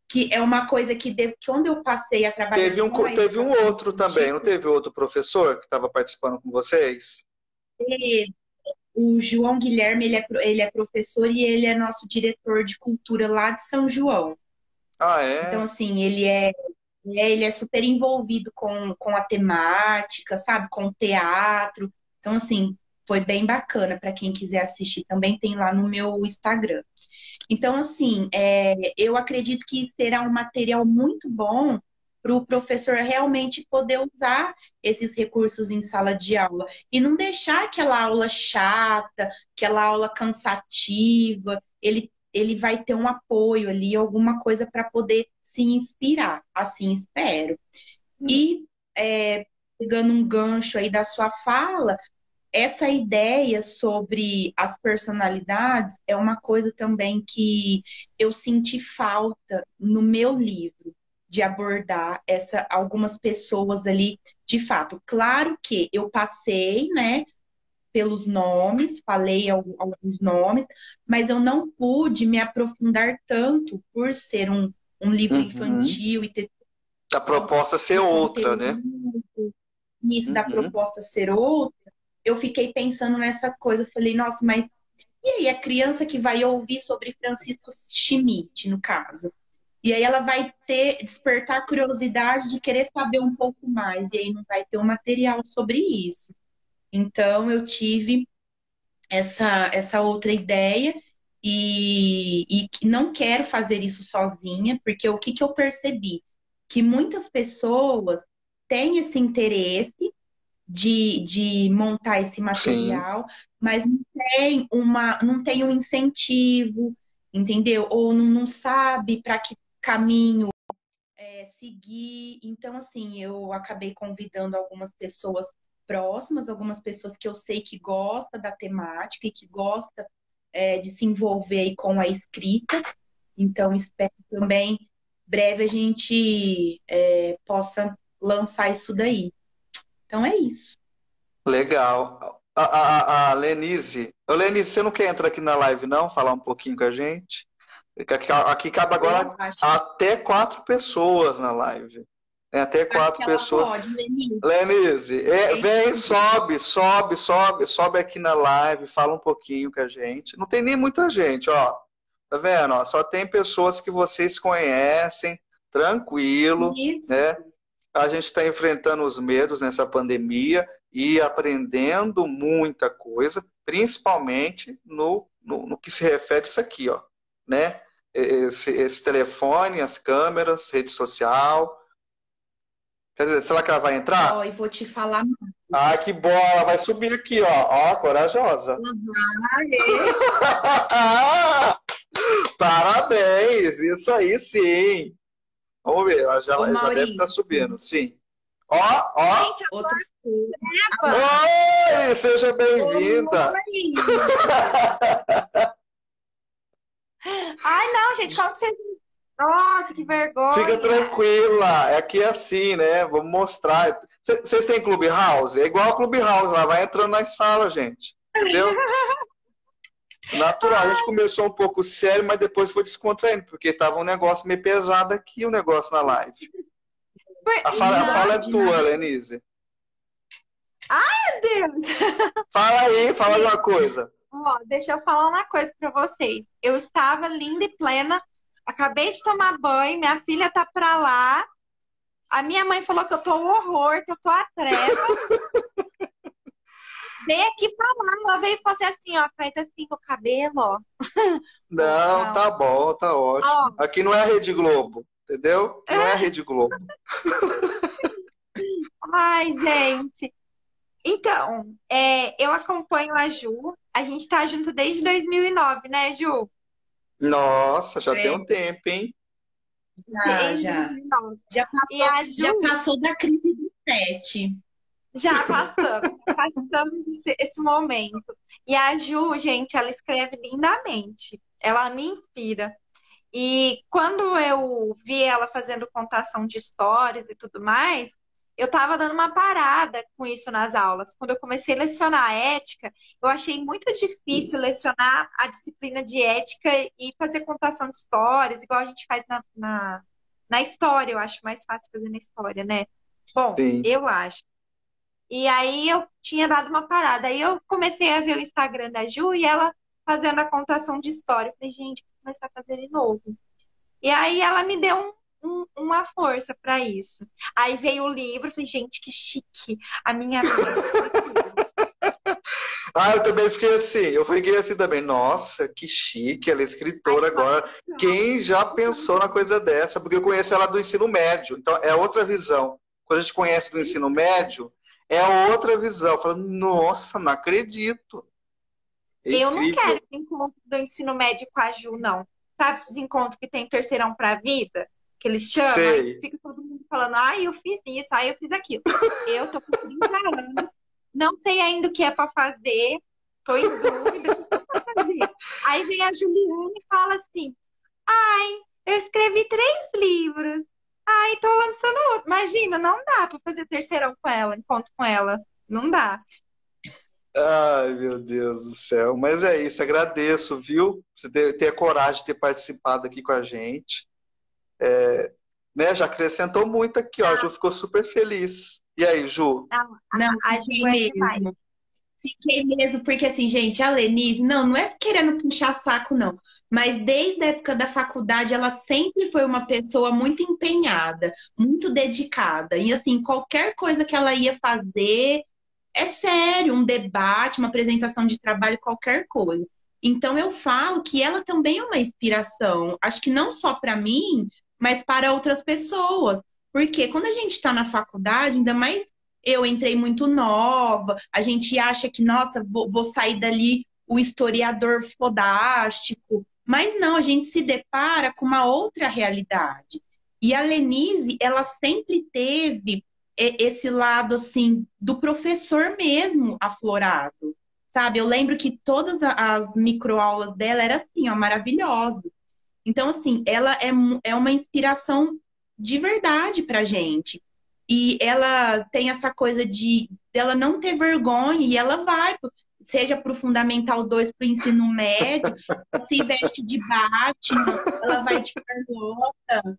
que é uma coisa que, de, quando eu passei a trabalhar. Teve um, teve um outro também, não teve outro professor que estava participando com vocês? Teve, o João Guilherme, ele é, ele é professor e ele é nosso diretor de cultura lá de São João. Ah, é? Então, assim, ele é, é ele é super envolvido com, com a temática, sabe? Com o teatro. Então, assim, foi bem bacana para quem quiser assistir. Também tem lá no meu Instagram. Então, assim, é, eu acredito que será um material muito bom para o professor realmente poder usar esses recursos em sala de aula e não deixar aquela aula chata, aquela aula cansativa. Ele, ele vai ter um apoio ali, alguma coisa para poder se inspirar. Assim espero. Hum. E é, pegando um gancho aí da sua fala, essa ideia sobre as personalidades é uma coisa também que eu senti falta no meu livro de abordar essa algumas pessoas ali de fato. Claro que eu passei, né, pelos nomes, falei alguns nomes, mas eu não pude me aprofundar tanto por ser um, um livro uhum. infantil e ter a proposta ser outra, né? Isso uhum. da proposta ser outra, eu fiquei pensando nessa coisa, eu falei, nossa, mas e aí a criança que vai ouvir sobre Francisco Schmidt, no caso? E aí ela vai ter, despertar a curiosidade de querer saber um pouco mais. E aí não vai ter um material sobre isso. Então eu tive essa, essa outra ideia e, e não quero fazer isso sozinha, porque o que, que eu percebi? Que muitas pessoas têm esse interesse de, de montar esse material, Sim. mas não tem, uma, não tem um incentivo, entendeu? Ou não, não sabe para que caminho é, seguir. Então, assim, eu acabei convidando algumas pessoas próximas, algumas pessoas que eu sei que gosta da temática e que gosta é, de se envolver com a escrita. Então, espero também breve a gente é, possa lançar isso daí. Então é isso. Legal. a, a, a Lenise. Ô, Lenise, você não quer entrar aqui na live, não? Falar um pouquinho com a gente? Aqui, aqui cabe agora até quatro pessoas na live. Tem até quatro pessoas. Pode, Lenise. Lenise, é, vem, sobe, sobe, sobe, sobe aqui na live, fala um pouquinho com a gente. Não tem nem muita gente, ó. Tá vendo? Ó, só tem pessoas que vocês conhecem, tranquilo, Isso. né? A gente está enfrentando os medos nessa pandemia e aprendendo muita coisa, principalmente no, no, no que se refere a isso aqui, ó, né? Esse, esse, telefone, as câmeras, rede social. Quer dizer, será que ela vai entrar? Ó, e vou te falar. Ah, que bola! Vai subir aqui, ó. Ó, corajosa. Vai. Parabéns! Isso aí sim. Vamos ver, ela já, Ô, já deve estar tá subindo. Sim. Ó, ó. Gente, Outra... Oi, seja bem-vinda. Ai, não, gente, como que vocês. Nossa, que vergonha. Fica tranquila, é aqui é assim, né? Vamos mostrar. Vocês têm Clubhouse? É igual Clubhouse, lá vai entrando nas salas, gente. Entendeu? Natural, a gente começou um pouco sério, mas depois foi descontraindo, porque tava um negócio meio pesado aqui, o um negócio na live. A fala, a fala é tua, Lenise. Ai, Deus! Fala aí, fala uma coisa. Ó, deixa eu falar uma coisa para vocês. Eu estava linda e plena, acabei de tomar banho, minha filha tá pra lá. A minha mãe falou que eu tô um horror, que eu tô a treva. veio aqui falar, ela veio fazer assim, ó, feita assim com o cabelo, ó. Não, tá bom, tá ótimo. Ó. Aqui não é a Rede Globo, entendeu? Não é a Rede Globo. Ai, gente. Então, é, eu acompanho a Ju. A gente tá junto desde 2009, né, Ju? Nossa, já é. tem um tempo, hein? Já, já. Já passou, Ju... já passou da crise do sete. Já passamos, passamos esse, esse, momento. E a Ju, gente, ela escreve lindamente. Ela me inspira. E quando eu vi ela fazendo contação de histórias e tudo mais, eu estava dando uma parada com isso nas aulas. Quando eu comecei a lecionar ética, eu achei muito difícil lecionar a disciplina de ética e fazer contação de histórias, igual a gente faz na, na, na história. Eu acho mais fácil fazer na história, né? Bom, Sim. eu acho. E aí eu tinha dado uma parada. Aí eu comecei a ver o Instagram da Ju e ela fazendo a contação de história. Eu falei, gente, vou começar a fazer de novo. E aí ela me deu um um, uma força para isso. Aí veio o livro, falei, gente, que chique. A minha Ah, eu também fiquei assim. Eu fiquei assim também. Nossa, que chique. Ela é escritora Ai, agora. Quem já pensou na coisa dessa? Porque eu conheço ela do ensino médio. Então, é outra visão. Quando a gente conhece do ensino médio, é outra visão. Fala, nossa, não acredito. É eu não quero encontro do ensino médio com a Ju, não. Sabe esses encontros que tem terceirão para a vida? Que eles chamam, Sei. fica todo mundo falando, ai, eu fiz isso, ai, eu fiz aquilo. eu tô com 30 anos, não sei ainda o que é para fazer, tô em dúvida fazer. Aí vem a Juliana e fala assim, ai, eu escrevi três livros, ai, tô lançando outro. Imagina, não dá para fazer terceirão com ela, encontro com ela, não dá. Ai, meu Deus do céu. Mas é isso, agradeço, viu? Você ter, ter coragem de ter participado aqui com a gente. É, né, já acrescentou muito aqui, ó. A Ju ficou super feliz. E aí, Ju? Não, não a Ju é. Fiquei mesmo, porque assim, gente, a Lenise, não, não é querendo puxar saco, não. Mas desde a época da faculdade, ela sempre foi uma pessoa muito empenhada, muito dedicada. E assim, qualquer coisa que ela ia fazer, é sério, um debate, uma apresentação de trabalho, qualquer coisa. Então eu falo que ela também é uma inspiração. Acho que não só para mim, mas para outras pessoas. Porque quando a gente está na faculdade, ainda mais eu entrei muito nova, a gente acha que, nossa, vou, vou sair dali o historiador fodástico. Mas não, a gente se depara com uma outra realidade. E a Lenise, ela sempre teve esse lado, assim, do professor mesmo aflorado, sabe? Eu lembro que todas as microaulas dela eram assim, ó, maravilhosas. Então, assim, ela é, é uma inspiração de verdade pra gente. E ela tem essa coisa de, dela não ter vergonha e ela vai, seja para o Fundamental 2 para o ensino médio, se veste de Batman, ela vai de Carlota.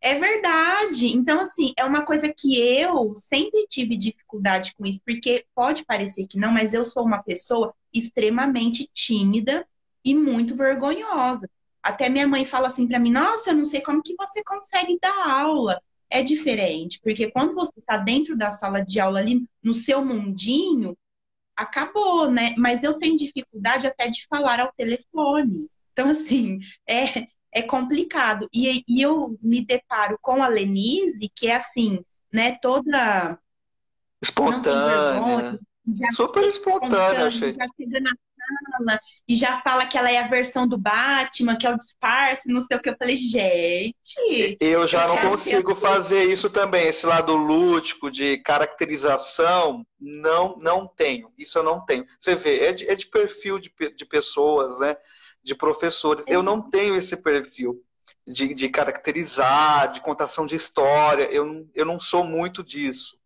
É verdade. Então, assim, é uma coisa que eu sempre tive dificuldade com isso, porque pode parecer que não, mas eu sou uma pessoa extremamente tímida e muito vergonhosa. Até minha mãe fala assim para mim: Nossa, eu não sei como que você consegue dar aula. É diferente, porque quando você está dentro da sala de aula ali, no seu mundinho, acabou, né? Mas eu tenho dificuldade até de falar ao telefone. Então, assim, é, é complicado. E, e eu me deparo com a Lenise, que é assim, né, toda espontânea. Super espontânea, achei. Já chega na e já fala que ela é a versão do Batman, que é o disfarce, não sei o que. Eu falei, gente. Eu já não consigo fazer isso também. Esse lado lúdico de caracterização, não, não tenho. Isso eu não tenho. Você vê, é de, é de perfil de, de pessoas, né? De professores. Eu não tenho esse perfil. De, de caracterizar, de contação de história, eu, eu não sou muito disso.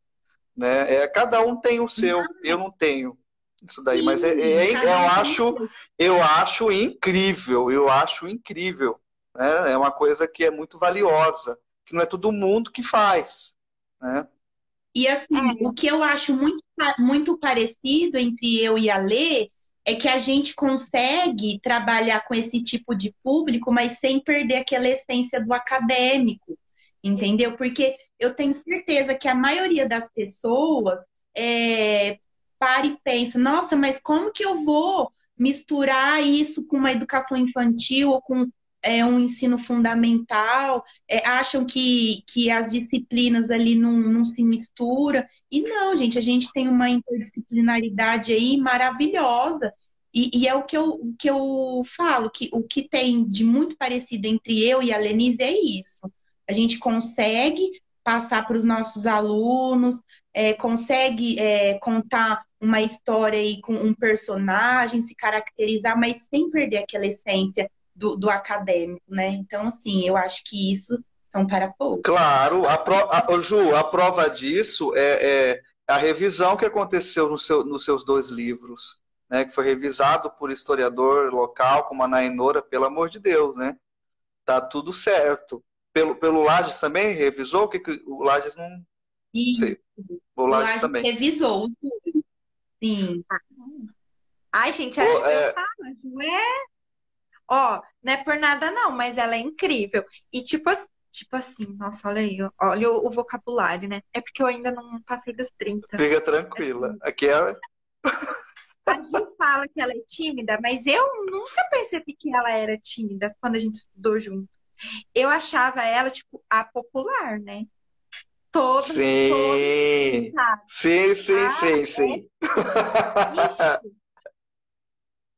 Né? É, cada um tem o seu, eu não tenho isso daí, Sim, mas é, é, eu acho eu acho incrível, eu acho incrível. Né? É uma coisa que é muito valiosa, que não é todo mundo que faz. Né? E assim, é. o que eu acho muito, muito parecido entre eu e a Lê é que a gente consegue trabalhar com esse tipo de público, mas sem perder aquela essência do acadêmico, entendeu? Porque eu tenho certeza que a maioria das pessoas é, para e pensa, nossa, mas como que eu vou misturar isso com uma educação infantil ou com é, um ensino fundamental? É, acham que, que as disciplinas ali não, não se misturam. E não, gente, a gente tem uma interdisciplinaridade aí maravilhosa. E, e, é o que, eu, que eu falo, que o que tem de muito parecido entre eu e a Lenise é isso. A gente consegue passar para os nossos alunos, é, consegue é, contar uma história aí com um personagem, se caracterizar, mas sem perder aquela essência do, do acadêmico, né? Então, assim, eu acho que isso são para poucos. Claro, a, pro, a, Ju, a prova disso é, é, a revisão que aconteceu no seu, nos seus dois livros, né? Que foi revisado por historiador local, como a Nainora, pelo amor de Deus, né? Tá tudo certo pelo, pelo Lages também revisou? O que, que o Lages não. Sei. O Lages, Lages também. revisou Sim. Ai, gente, a Ju é... Ju é. Ó, não é por nada não, mas ela é incrível. E tipo, tipo assim, nossa, olha aí, olha o, o vocabulário, né? É porque eu ainda não passei dos 30. Fica tranquila. Aqui é. A Ju fala que ela é tímida, mas eu nunca percebi que ela era tímida quando a gente estudou junto eu achava ela, tipo, a popular, né? Todo, sim. Todo, sim, sim, ah, sim, sim. É...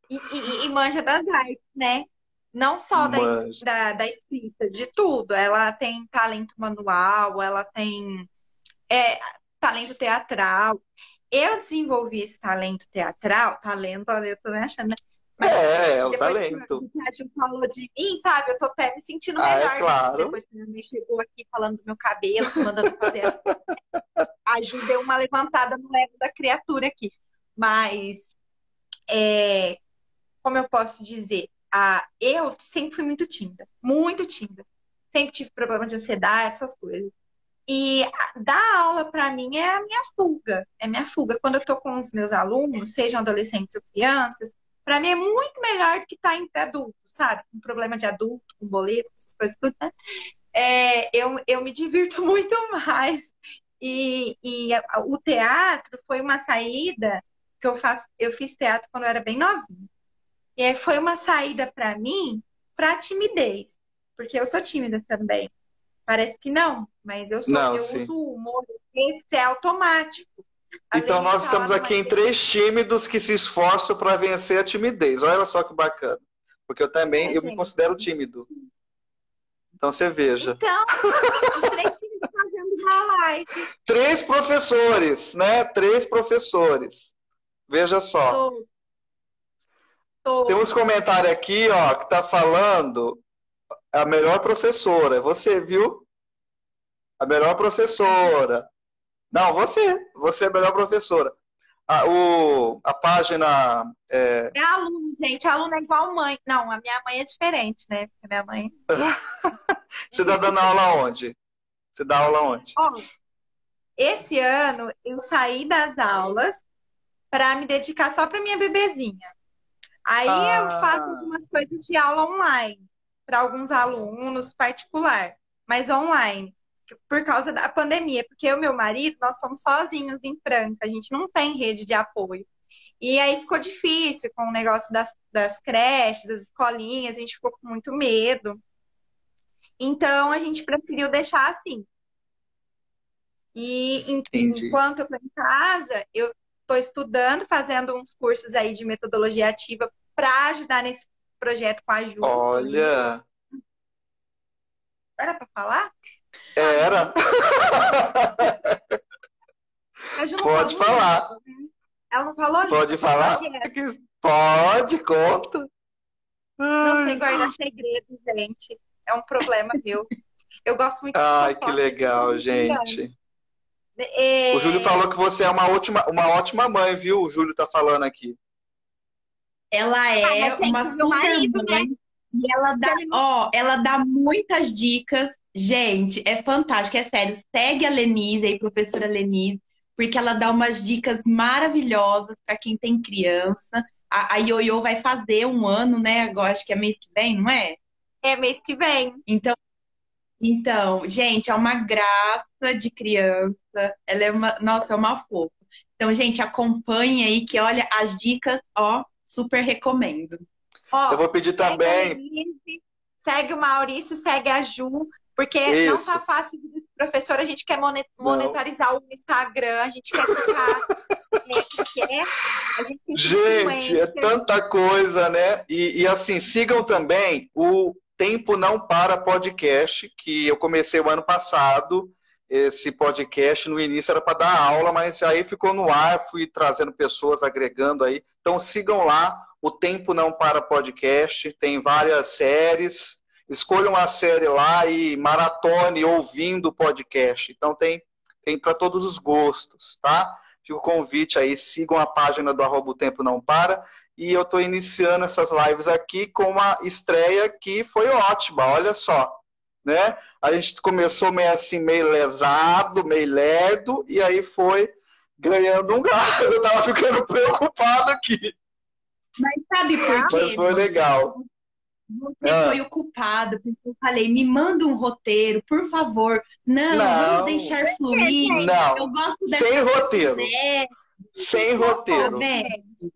e, e, e, manja das artes, né? Não só da, da, da, escrita, de tudo. Ela tem talento manual, ela tem é, talento teatral. Eu desenvolvi esse talento teatral, talento, eu tô me achando, né? É, é o talento. Que a gente falou de mim, sabe? Eu tô até me sentindo ah, melhor. É claro. Depois que a chegou aqui falando do meu cabelo, mandando fazer assim. Ajudei uma levantada no ego da criatura aqui. Mas, é, como eu posso dizer? A, eu sempre fui muito tímida. Muito tímida. Sempre tive problema de ansiedade, essas coisas. E dar aula para mim é a minha fuga, é minha fuga. Quando eu tô com os meus alunos, sejam adolescentes ou crianças, para mim é muito melhor do que estar tá entre adultos, sabe? Com problema de adulto, com boleto, essas coisas tudo, né? É, eu, eu me divirto muito mais. E, e o teatro foi uma saída que eu faço, eu fiz teatro quando eu era bem novinha. E foi uma saída para mim para timidez, porque eu sou tímida também. Parece que não, mas eu sou, não, eu sim. uso o humor, é automático. Então nós estamos aqui em três tímidos que se esforçam para vencer a timidez. Olha só que bacana. Porque eu também é, eu me considero tímido. Então você veja. Então, os três tímidos fazendo uma live. Três professores, né? Três professores. Veja só. Tô. Tô. Tem uns comentários aqui, ó, que tá falando a melhor professora. Você, viu? A melhor professora. Não, você. Você é a melhor professora. A, o, a página. É... é aluno, gente. Aluno é igual mãe. Não, a minha mãe é diferente, né? Porque minha mãe. você está dando aula onde? Você dá aula onde? Ó, esse ano eu saí das aulas para me dedicar só para minha bebezinha. Aí ah. eu faço algumas coisas de aula online para alguns alunos particular, mas online, por causa da pandemia, porque eu e meu marido, nós somos sozinhos em Franca, a gente não tem rede de apoio. E aí ficou difícil com o negócio das, das creches, das escolinhas, a gente ficou com muito medo. Então a gente preferiu deixar assim. E enquanto eu estou em casa, eu estou estudando, fazendo uns cursos aí de metodologia ativa para ajudar nesse projeto com a Ju. Olha! Era para falar? Era. Pode falar. Ela não falou Pode falar? Pode, conta. Não sei guardar segredo, gente. É um problema meu. Eu gosto muito de Ai, que legal, gente. É... O Júlio falou que você é uma ótima, uma ótima mãe, viu? O Júlio tá falando aqui. Ela é ah, uma super marido, mãe. Né? E ela dá, ó, ela dá muitas dicas. Gente, é fantástico, é sério. Segue a Lenise aí, professora Lenise, porque ela dá umas dicas maravilhosas para quem tem criança. A, a Ioiô vai fazer um ano, né? Agora acho que é mês que vem, não é? É mês que vem. Então, então, gente, é uma graça de criança. Ela é uma, nossa, é uma fofa. Então, gente, acompanhe aí que olha as dicas, ó, super recomendo. Ó, eu vou pedir também. Segue o Maurício, segue a Ju, porque Isso. não tá fácil de professor, a gente quer monetarizar não. o Instagram, a gente quer ficar. a gente, gente é tanta coisa, né? E, e assim, sigam também o Tempo Não Para Podcast, que eu comecei o ano passado. Esse podcast no início era para dar aula, mas aí ficou no ar, fui trazendo pessoas, agregando aí. Então sigam lá o Tempo Não Para Podcast, tem várias séries. Escolham a série lá e maratone ouvindo o podcast. Então tem, tem para todos os gostos, tá? Fica o convite aí, sigam a página do arroba o Tempo Não Para. E eu estou iniciando essas lives aqui com uma estreia que foi ótima, olha só. Né? A gente começou meio assim, meio lesado, meio lerdo, e aí foi ganhando um gás. Eu tava ficando preocupado aqui. Mas sabe por quê? Mas foi legal. Você ah. foi o culpado, porque eu falei, me manda um roteiro, por favor. Não, não. vamos deixar fluir. Não, eu gosto Sem roteiro. Sem roteiro.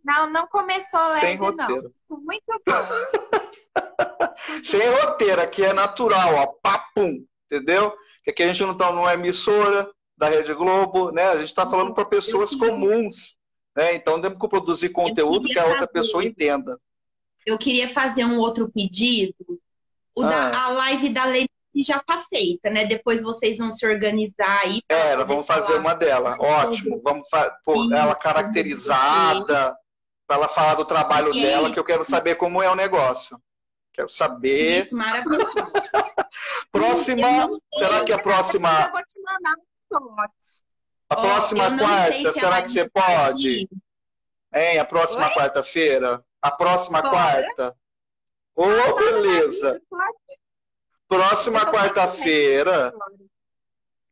Não, não começou leve, Sem roteiro. não. Muito bom. Sem roteiro, aqui é natural, ó. Papum, entendeu? Que aqui a gente não tá numa emissora da Rede Globo, né? A gente está falando para pessoas comuns. Né? Então temos que produzir conteúdo que a outra pessoa entenda. Eu queria fazer um outro pedido. Ah. da, a live da Lei já está feita, né? Depois vocês vão se organizar aí. É, vamos fazer uma dela. Ótimo. Vamos pôr ela caracterizada, para ela falar do trabalho e dela, que eu quero saber como é o negócio. Quero saber. Isso, maravilhoso. próxima. Será que a próxima. Eu vou te mandar fotos. A próxima quarta, se será que você pode? Hein, a próxima quarta-feira? A próxima Bora. quarta? Ô, oh, beleza! Próxima quarta-feira.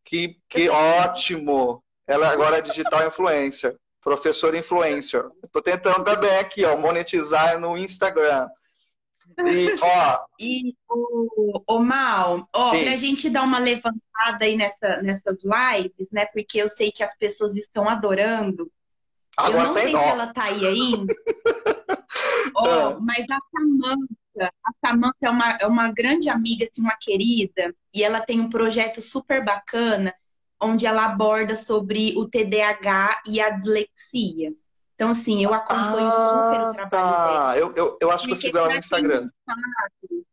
Que, que ótimo! Ela agora é digital influencer, professor influencer. Estou tentando também aqui, ó, monetizar no Instagram. E, ó. E o, o Mal, ó, Sim. pra gente dar uma levantada aí nessa, nessas lives, né? Porque eu sei que as pessoas estão adorando. Agora eu não sei dó. se ela tá aí ainda. é. mas a Samanta, a Samanta é uma, é uma grande amiga, assim, uma querida, e ela tem um projeto super bacana onde ela aborda sobre o TDAH e a dislexia. Então, assim, eu acompanho ah, super o trabalho tá. dela. Eu, eu, eu acho que eu sigo ela no Instagram. Sabe,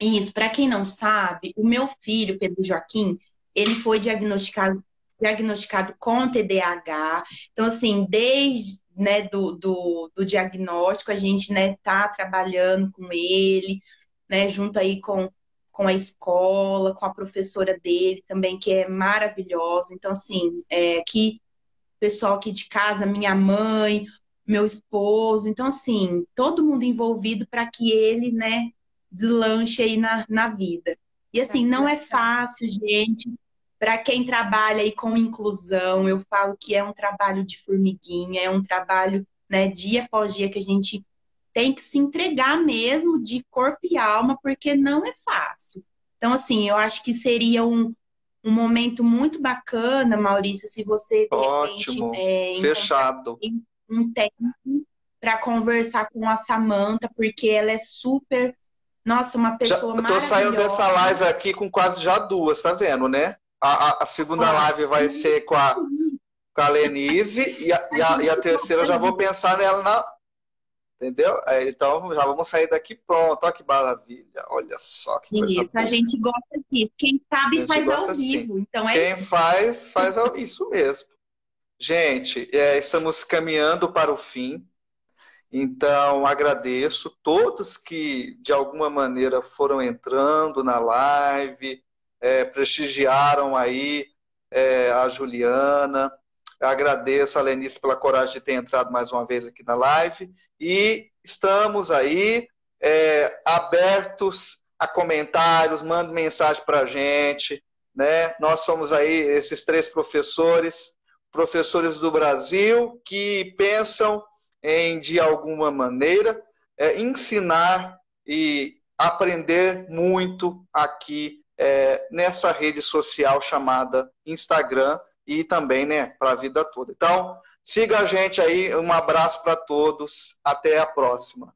isso, para quem não sabe, o meu filho, Pedro Joaquim, ele foi diagnosticado, diagnosticado com TDAH. Então, assim, desde né, do, do, do diagnóstico, a gente né, tá trabalhando com ele, né, junto aí com, com a escola, com a professora dele também, que é maravilhosa. Então, assim, é, aqui, pessoal aqui de casa, minha mãe, meu esposo. Então, assim, todo mundo envolvido para que ele, né, deslanche aí na, na vida. E, assim, não é fácil, gente. Para quem trabalha aí com inclusão, eu falo que é um trabalho de formiguinha, é um trabalho, né, dia após dia que a gente tem que se entregar mesmo de corpo e alma, porque não é fácil. Então, assim, eu acho que seria um, um momento muito bacana, Maurício, se você de Ótimo. repente é, fechado um tempo para conversar com a Samanta, porque ela é super, nossa, uma pessoa já, maravilhosa. Eu tô saindo dessa live aqui com quase já duas, tá vendo, né? A, a, a segunda ah, live vai ser com a, com a Lenise e a, e a, e a terceira eu já vou pensar nela na, Entendeu? Então já vamos sair daqui pronto. Olha que maravilha. Olha só que coisa Isso, boa. a gente gosta disso. Quem sabe faz ao assim. vivo. Então é Quem faz, faz ao... isso mesmo. Gente, é, estamos caminhando para o fim. Então, agradeço todos que, de alguma maneira, foram entrando na live, é, prestigiaram aí é, a Juliana. Agradeço a Lenice pela coragem de ter entrado mais uma vez aqui na live. E estamos aí é, abertos a comentários, mande mensagem para a gente. Né? Nós somos aí esses três professores, professores do Brasil, que pensam em, de alguma maneira, é, ensinar e aprender muito aqui é, nessa rede social chamada Instagram e também né, para a vida toda. Então, siga a gente aí, um abraço para todos, até a próxima.